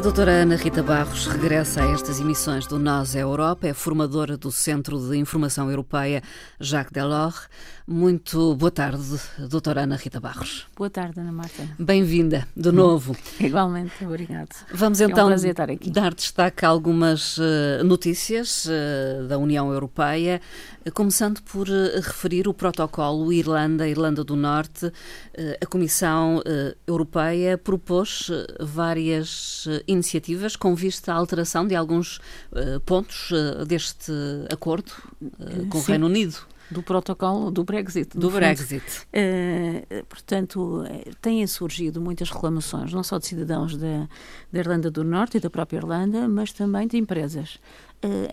A doutora Ana Rita Barros regressa a estas emissões do Nós é Europa, é formadora do Centro de Informação Europeia Jacques Delors. Muito boa tarde, doutora Ana Rita Barros. Boa tarde, Ana Marta. Bem-vinda de novo. Igualmente, obrigado. Vamos então é um dar destaque a algumas uh, notícias uh, da União Europeia, uh, começando por referir o protocolo Irlanda-Irlanda do Norte. a Comissão Europeia propôs várias iniciativas com vista à alteração de alguns pontos deste acordo com Sim. o Reino Unido do protocolo do Brexit. Do Brexit. Uh, portanto, eh, têm surgido muitas reclamações, não só de cidadãos da, da Irlanda do Norte e da própria Irlanda, mas também de empresas, uh,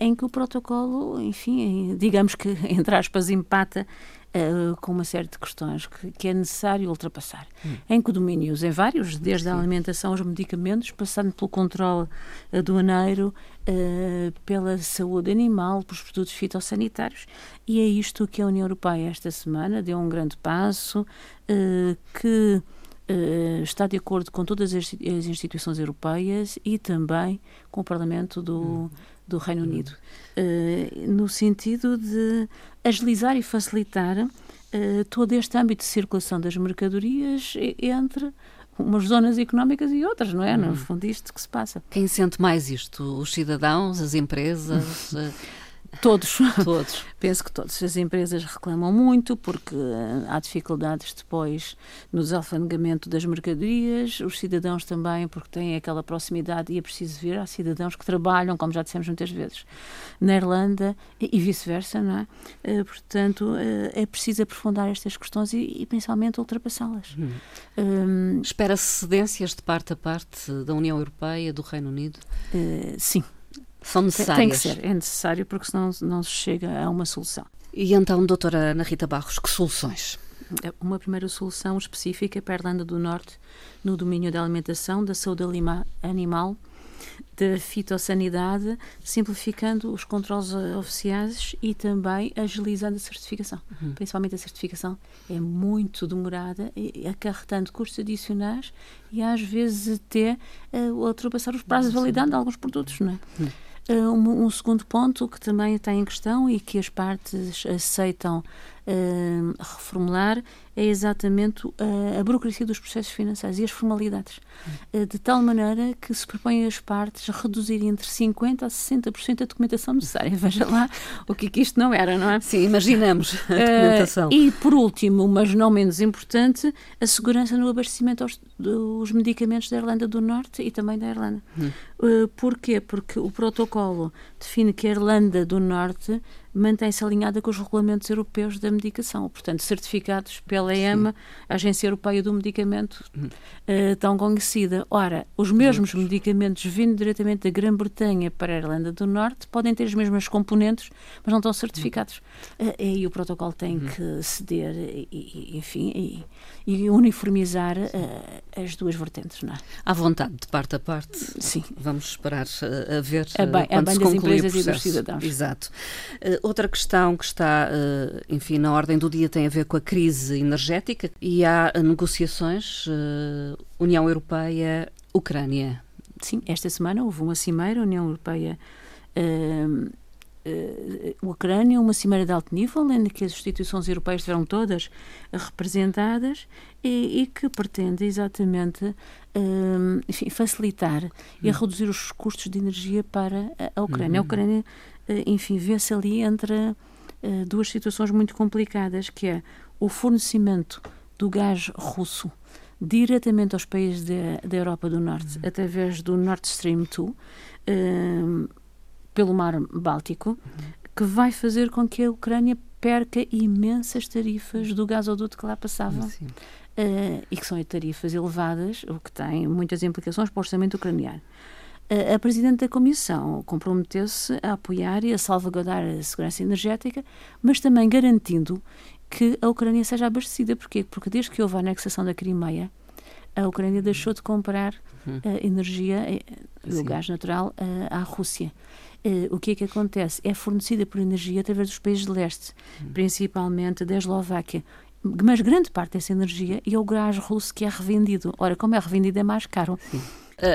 em que o protocolo, enfim, digamos que, entre aspas, empata Uh, com uma série de questões que, que é necessário ultrapassar. Hum. Em condomínios, em vários, desde Sim. a alimentação aos medicamentos, passando pelo controle aduaneiro, uh, pela saúde animal, pelos produtos fitossanitários. E é isto que a União Europeia, esta semana, deu um grande passo, uh, que está de acordo com todas as, as, instituições europeias e também com o Parlamento do, hum. Do Reino Unido, no sentido de agilizar e facilitar uh, todo este âmbito de circulação das mercadorias entre umas zonas económicas e outras, não é? No uhum. fundo, isto que se passa. Quem sente mais isto? Os cidadãos, as empresas? Todos. Todos. Penso que todas as empresas reclamam muito porque eh, há dificuldades depois no desalfandegamento das mercadorias, os cidadãos também porque têm aquela proximidade e é preciso ver, há cidadãos que trabalham, como já dissemos muitas vezes, na Irlanda e, vice-versa, não é? Eh, portanto, eh, é preciso aprofundar estas questões e, e principalmente ultrapassá-las. Hum. Um, Espera-se cedências de parte a parte da União Europeia, do Reino Unido? Uh, sim, são necessárias. Tem que ser, é necessário porque senão não se chega a uma solução. E então, doutora Ana Rita Barros, que soluções? Uma primeira solução específica para a Irlanda do Norte no domínio da alimentação, da saúde animal, da fitossanidade, simplificando os controles oficiais e também agilizando a certificação. Uhum. Principalmente a certificação é muito demorada, acarretando custos adicionais e às vezes até uh, ultrapassar os prazos de alguns produtos, não é? Uhum. Uh, um, um, segundo ponto que também está em questão e que as partes aceitam uh, reformular é exatamente uh, a burocracia dos processos financeiros e as formalidades, uh, de tal maneira que se propõem as partes reduzir entre 50% a 60% a documentação necessária. Veja lá o que, é que isto não era, não é? Sim, imaginamos a documentação. e, por último, mas não menos importante, a segurança no abastecimento aos, dos medicamentos da Irlanda do Norte e também da Irlanda. Hum. porquê? Porque o protocolo define que a Irlanda do Norte mantém-se alinhada com os regulamentos europeus da medicação, portanto, certificados pela EMA, a Agência Europeia do Medicamento, uh, tão conhecida. Ora, os mesmos medicamentos vindo diretamente da Grã-Bretanha para a Irlanda do Norte podem ter as mesmas componentes, mas não estão certificados. Uh, e o protocolo tem uhum. que ceder, e, e, enfim, e, e uniformizar uh, as duas vertentes, não é? À vontade, de parte a parte. Sim. Vamos esperar a ver a bem, quando a bem se das empresas e dos cidadãos. Exato. Outra questão que está, eh, enfim, na ordem do dia tem a ver com a crise energética e há negociações eh, União Europeia-Ucrânia. Sim, esta semana houve uma cimeira União Europeia uh, uh, Ucrânia, uma cimeira de alto nível, em que as instituições europeias estiveram todas representadas e, e que pretende exatamente uh, enfim, facilitar hum. e reduzir os custos de energia para a Ucrânia. Hum. A Ucrânia eh, enfim, vê-se ali entre uh, duas situações muito complicadas, que é o fornecimento do gás russo diretamente aos países da Europa do Norte, uhum. através do Nord Stream 2, uh, eh, pelo mar Báltico, uhum. que vai fazer com que a Ucrânia perca imensas tarifas do gasoduto que lá passava. Uh, e que são tarifas elevadas, o que tem muitas implicações para o orçamento ucraniano a Presidente da Comissão comprometeu-se a apoiar e a salvaguardar a segurança energética, mas também garantindo que a Ucrânia seja abastecida. Porquê? Porque desde que houve a anexação da Crimeia, a Ucrânia deixou de comprar uhum. energia, o gás natural, à Rússia. Uh, o que é que acontece? É fornecida por energia através dos países de leste, uhum. principalmente da Eslováquia. Mas grande parte dessa energia é o gás russo que é revendido. Ora, como é revendido, é mais caro. Sim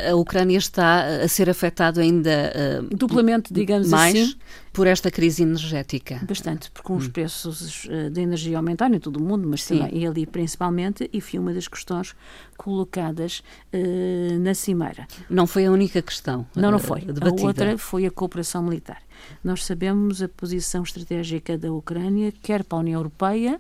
a Ucrânia está a ser afetada ainda uh, duplamente, digamos mais assim, por esta crise energética. Bastante, porque com os hum. preços uh, da energia aumentarem em todo o mundo, mas Sim. também e ali principalmente, e foi uma das questões colocadas uh, na cimeira. Não foi a única questão. Não, não foi. Debatida. A outra foi a cooperação militar. Nós sabemos a posição estratégica da Ucrânia, quer para a União Europeia,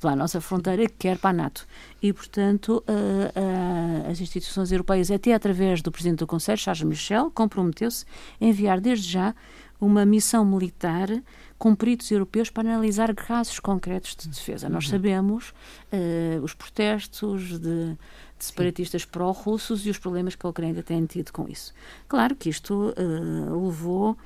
pela nossa fronteira, quer para a NATO. E, portanto, uh, uh, as instituições europeias, até através do Presidente do Conselho, Charles Michel, comprometeu-se a enviar desde já uma missão militar com peritos europeus para analisar casos concretos de defesa. Nós uhum. sabemos uh, os protestos de, de separatistas pró-russos e os problemas que a Ucrânia tem tido com isso. Claro que isto levou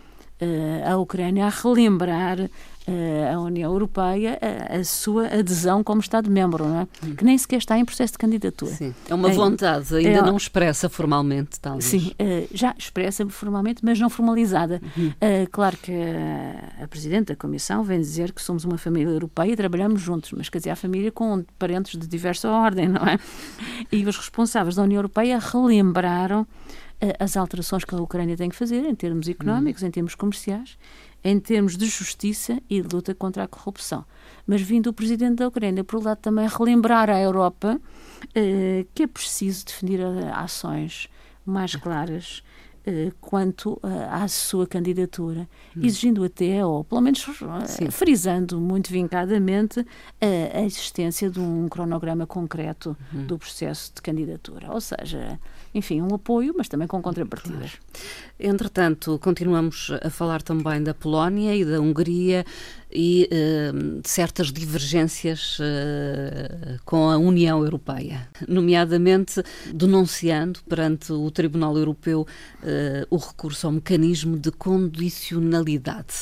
a Ucrânia a relembrar uh, a União Europeia a, a, sua adesão como Estado-membro, não é? Hum. que nem sequer está em processo de candidatura. Sim. É uma vontade, ainda é, não expressa formalmente, talvez. Sim, já expressa formalmente, mas não formalizada. Uhum. Uh, claro que a, a Presidente da Comissão vem dizer que somos uma família europeia e trabalhamos juntos, mas quer dizer, a família com parentes de diversa ordem, não é? E os responsáveis da União Europeia relembraram as alterações que a Ucrânia tem que fazer em termos económicos, uhum. em termos comerciais, em termos de justiça e de luta contra a corrupção. Mas vindo o presidente da Ucrânia, por um lado, também relembrar à Europa eh, que é preciso definir ações mais claras eh, quanto à sua candidatura, hum. exigindo até, ou pelo menos eh, Sim. frisando muito vincadamente, a, existência de um cronograma concreto hum. do processo de candidatura. Ou seja, enfim, um apoio, mas também com contrapartidas. Claro. Entretanto, continuamos a falar também da Polónia e da Hungria e uh, certas divergências uh, com a União Europeia, nomeadamente denunciando perante o Tribunal Europeu uh, o recurso ao mecanismo de condicionalidade,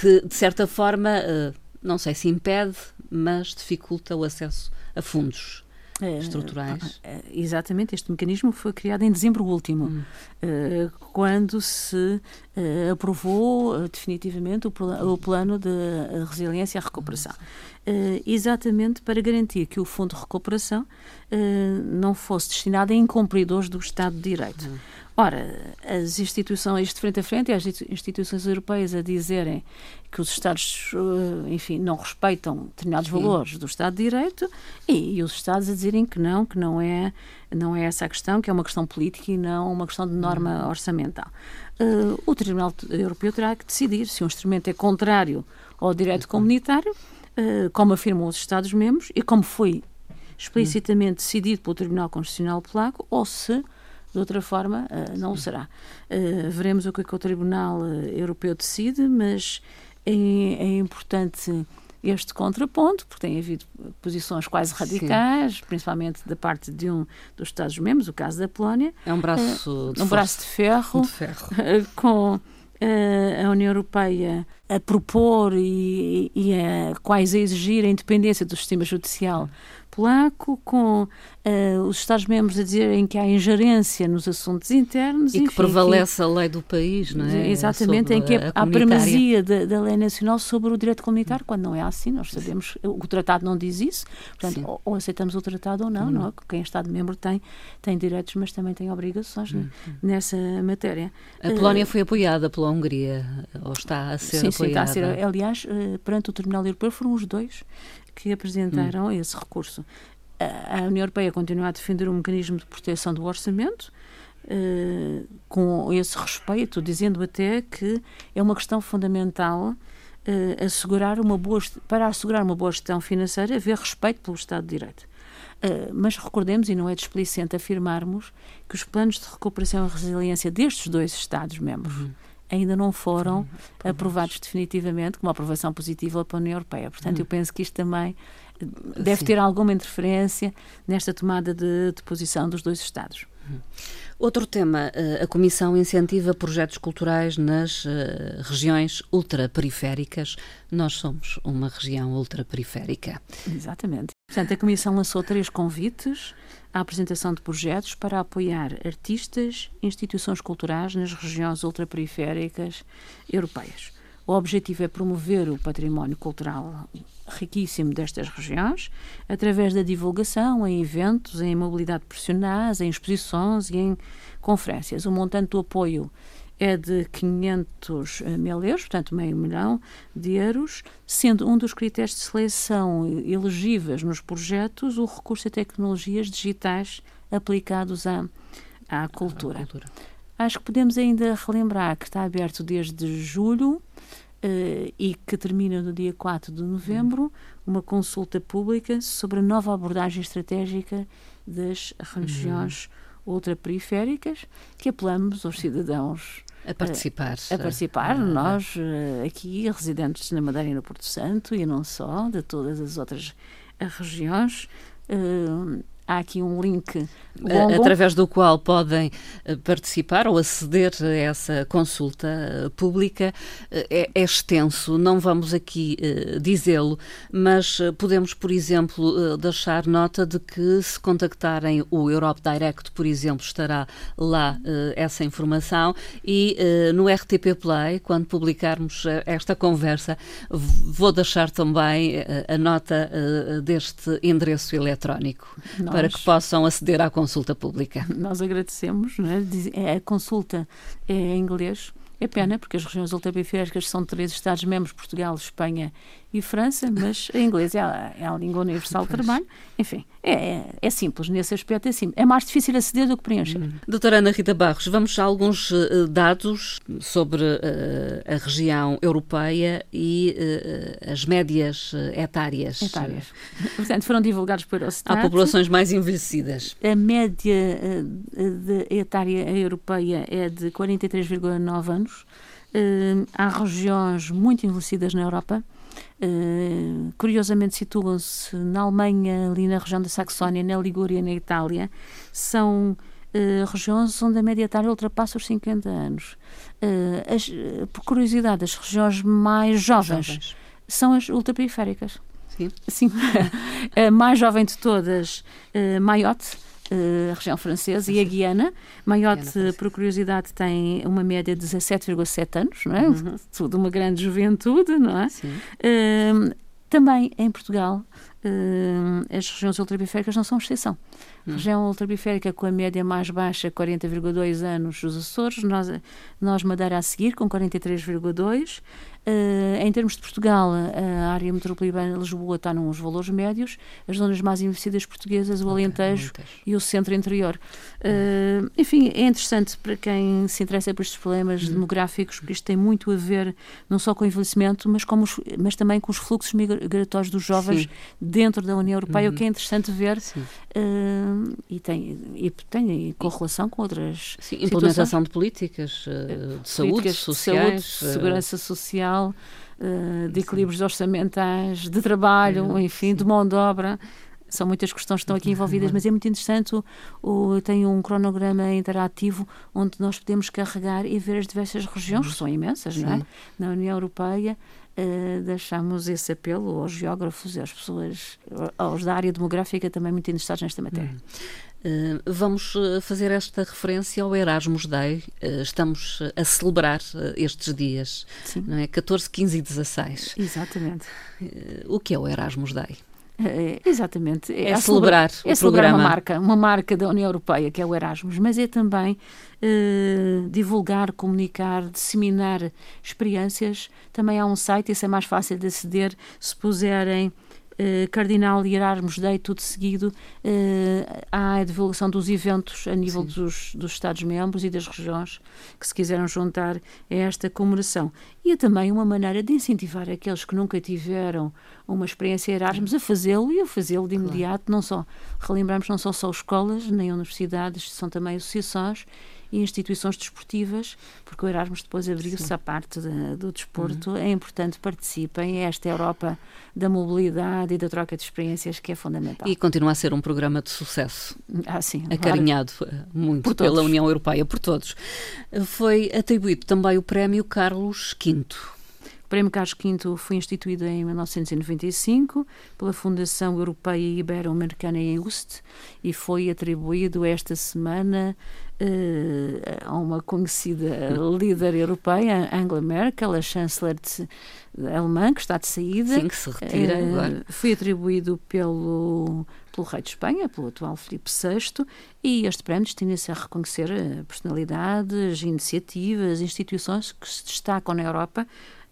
que de certa forma, não sei se impede, mas dificulta o acesso a fundos estruturais. É, exatamente, este mecanismo foi criado em dezembro último, hum. uh, quando se uh, aprovou uh, definitivamente o, o, plano de resiliência e recuperação. Exatamente para garantir que o Fundo de Recuperação não fosse destinado a incumpridores do Estado de Direito. Hum. Ora, as instituições de frente a frente, as instituições europeias a dizerem que os Estados, eh, enfim, não respeitam determinados Sim. valores do Estado de Direito e, e, os Estados a dizerem que não, que não é, não é essa a questão, que é uma questão política e não uma questão de norma uhum. orçamental. Uh, o Tribunal Europeu terá que decidir se um instrumento é contrário ao direito uhum. comunitário, uh, como afirmam os Estados-membros e como foi explicitamente decidido pelo Tribunal Constitucional Polaco, ou se de outra forma, uh, não o será. Uh, veremos o que, é que o Tribunal eh, Europeu decide, mas é, é, importante este contraponto, porque tem havido posições quase radicais, Sim. principalmente da parte de um dos Estados-membros, o caso da Polónia. É um braço, de, um braço de ferro, de ferro. com a União Europeia a propor e, e a quase a exigir a independência do sistema judicial polaco, com uh, os Estados-membros a dizerem que há ingerência nos assuntos internos. E enfim, que prevalece que, a lei do país, não é? Exatamente, sobre em que a há primazia da, da, lei nacional sobre o direito comunitário, quando não é assim, nós sabemos, o tratado não diz isso, portanto, ou, ou, aceitamos o tratado ou não, hum. não é? Quem é Estado-membro tem, tem direitos, mas também tem obrigações hum. nessa matéria. A Polónia uh, foi apoiada pela Hungria, ou está a ser sim, apoiada? Sim, está a ser. Aliás, uh, perante o Tribunal Europeu foram os dois que apresentaram hum. esse recurso. A, União Europeia continua a defender um mecanismo de proteção do orçamento, uh, com esse respeito, dizendo até que é uma questão fundamental uh, assegurar uma boa, para assegurar uma boa gestão financeira, haver respeito pelo Estado de Direito. Uh, mas recordemos, e não é displicente afirmarmos, que os planos de recuperação e resiliência destes dois Estados-membros uhum ainda não foram uhum. aprovados definitivamente com uma aprovação positiva pela União Europeia. Portanto, uhum. eu penso que isto também eh, deve Sim. ter alguma interferência nesta tomada de, de posição dos dois Estados. Uhum. Outro tema, eh, a Comissão incentiva projetos culturais nas uh, regiões ultraperiféricas. Nós somos uma região ultraperiférica. Exatamente. Portanto, a Comissão lançou três convites à apresentação de projetos para apoiar artistas e instituições culturais nas regiões ultraperiféricas europeias. O objetivo é promover o património cultural riquíssimo destas regiões, através da divulgação em eventos, em mobilidade profissionais, em exposições e em conferências. O montante do apoio é de 500 mil euros, portanto meio milhão de euros, sendo um dos critérios de seleção elegíveis nos projetos o recurso a tecnologias digitais aplicados à, à cultura. À cultura. Acho que podemos ainda relembrar que está aberto desde julho Uh, e que termina no dia 4 de novembro, uma consulta pública sobre a nova abordagem estratégica das regiões uhum. ultraperiféricas, que apelamos aos cidadãos a participar. Uh, a participar, uh, nós uh, aqui, residentes na Madeira e no Porto Santo, e não só, de todas as outras regiões há aqui um link longo. através do qual podem eh, participar ou aceder a essa consulta eh, pública. Eh, é, é extenso, não vamos aqui uh, dizê-lo, mas podemos, por exemplo, uh, deixar nota de que se contactarem o Europe Direct, por exemplo, estará lá uh, essa informação e no RTP Play, quando publicarmos esta conversa, vou deixar também a nota deste endereço eletrónico. Nós para que possam aceder à consulta pública. Nós agradecemos. É? é? A consulta é em inglês. É pena, porque as regiões ultraperiféricas são três Estados-membros, Portugal, Espanha e França, mas em inglês é a, é a língua universal de trabalho. Enfim, é, é, simples, nesse aspecto é simples. É mais difícil aceder do que preencher. Hum. Doutora Ana Rita Barros, vamos a alguns uh, dados sobre uh, a região europeia e uh, as médias etárias. Etárias. Portanto, foram divulgados por Eurostat. Há populações mais envelhecidas. A média de etária europeia é de 43,9 anos. há regiões muito envelhecidas na Europa Uh, curiosamente situam-se na Alemanha, ali na região da Saxónia, na Ligúria, na Itália. São uh, regiões onde a média etária ultrapassa os 50 anos. Uh, as, por curiosidade, as regiões mais jovens, jovens. são as ultraperiféricas. Sim. Sim. a mais jovem de todas, uh, Mayotte, a região francesa, e a Guiana. Mayotte, por curiosidade, tem uma média de 17,7 anos, não é? Uhum. Tudo uma grande juventude, não é? Sim. Uh, também em Portugal, uh, as regiões ultraperiféricas não são exceção. Hum. região ultraperiférica com a média mais baixa, 40,2 anos, os Açores, nós, nós Madeira a seguir, com 43,2. Uh, em termos de Portugal, a área metropolitana de Lisboa está nos valores médios, as zonas mais envelhecidas portuguesas, o Alentejo okay, e o centro interior. Uh, enfim, é interessante para quem se interessa por estes problemas uhum. demográficos, porque isto tem muito a ver não só com o envelhecimento, mas, os, mas também com os fluxos migratórios dos jovens Sim. dentro da União Europeia, uhum. o que é interessante ver uh, e tem, e tem correlação com outras Sim, implementação de políticas de saúde, políticas sociais, de saúde, segurança social uh, de equilíbrios orçamentais, de trabalho, enfim, de mão de obra. São muitas questões que estão aqui envolvidas, mas é muito interessante. O, o, tem um cronograma interativo onde nós podemos carregar e ver as diversas regiões, que são imensas, Sim. não é? Na União Europeia, Uh, deixamos esse apelo aos geógrafos e às pessoas, aos da área demográfica também muito interessados nesta matéria. Hum. Uh, vamos eh, fazer esta referência ao Erasmus Day. Uh, estamos a celebrar estes dias, Sim. não é? 14, 15 e 16. Exatamente. o que é o Erasmus Day? É, exatamente. É, é celebrar, é celebrar uma marca, uma marca da União Europeia, que é o Erasmus, mas é também divulgar, comunicar, disseminar experiências. Também há um site, esse é mais fácil de aceder se puserem Uh, Cardinal e Erasmus Day, tudo seguido, uh, há a divulgação dos eventos a nível dos, dos Estados-membros e das regiões que se quiseram juntar a esta comemoração. E é também uma maneira de incentivar aqueles que nunca tiveram uma experiência Erasmus a fazê-lo e a fazê-lo de imediato, claro. não só, relembramos, não são só escolas, nem universidades, são também associações e instituições desportivas, porque o Erasmus depois abriu-se à parte de, do desporto. Uhum. É importante participem. É esta Europa da mobilidade e da troca de experiências que é fundamental. E continua a ser um programa de sucesso. Ah, sim, acarinhado claro. Eh, muito pela União Europeia, por todos. Foi atribuído também o prémio Carlos V. O Prémio Carlos V foi instituído em 1995 pela Fundação Europeia Ibero-Americana EUST e foi atribuído esta semana uh, a uma conhecida líder europeia, Angela Merkel, a chanceler de, alemã, que está de saída. Sim, que se retira uh, agora. Foi atribuído pelo pelo rei de Espanha, pelo atual Filipe VI, e este prémio destina-se a reconhecer eh, personalidades, iniciativas, instituições que se destacam na Europa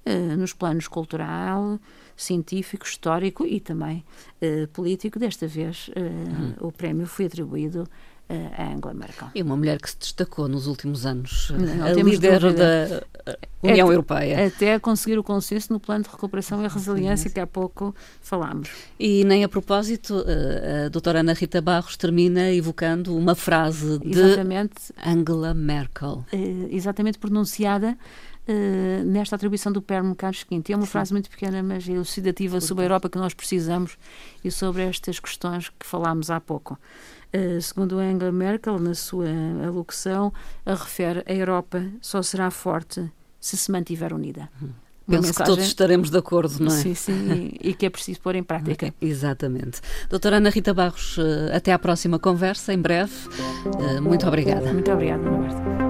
eh, nos planos cultural, científico, histórico e também eh, político. Desta vez, hum. o prémio foi atribuído a Angela Merkel. E uma mulher que se destacou nos últimos anos, não, a líder da União até, Europeia. Até conseguir o consenso no plano de recuperação e resiliência que há pouco falámos. E nem a propósito, a doutora Ana Rita Barros termina evocando uma frase de exatamente, Angela Merkel. Exatamente pronunciada Uh, nesta atribuição do Prémio Carlos V. É uma Sim. frase muito pequena, mas elucidativa sobre a Europa que nós precisamos e sobre estas questões que falámos há pouco. Uh, segundo Angela Merkel, na sua alocução, a refere a Europa só será forte se se mantiver unida. Hum. Penso mensagem... que todos estaremos de acordo, não é? Sim, sim, e, e que é preciso pôr em prática. Exatamente. Doutora Ana Rita Barros, eh, até à próxima conversa, em breve. Muito obrigada. Muito obrigada, Roberto.